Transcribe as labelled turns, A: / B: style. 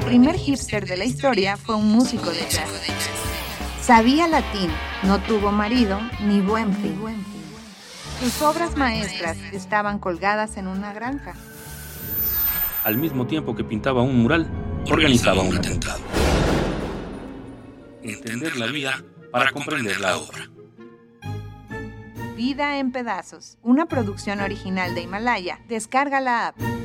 A: El primer hipster de la historia fue un músico de jazz. Sabía latín, no tuvo marido ni buen fin. Sus obras maestras estaban colgadas en una granja.
B: Al mismo tiempo que pintaba un mural, organizaba un atentado. Entender la vida para comprender la obra.
A: Vida en pedazos, una producción original de Himalaya. Descarga la app.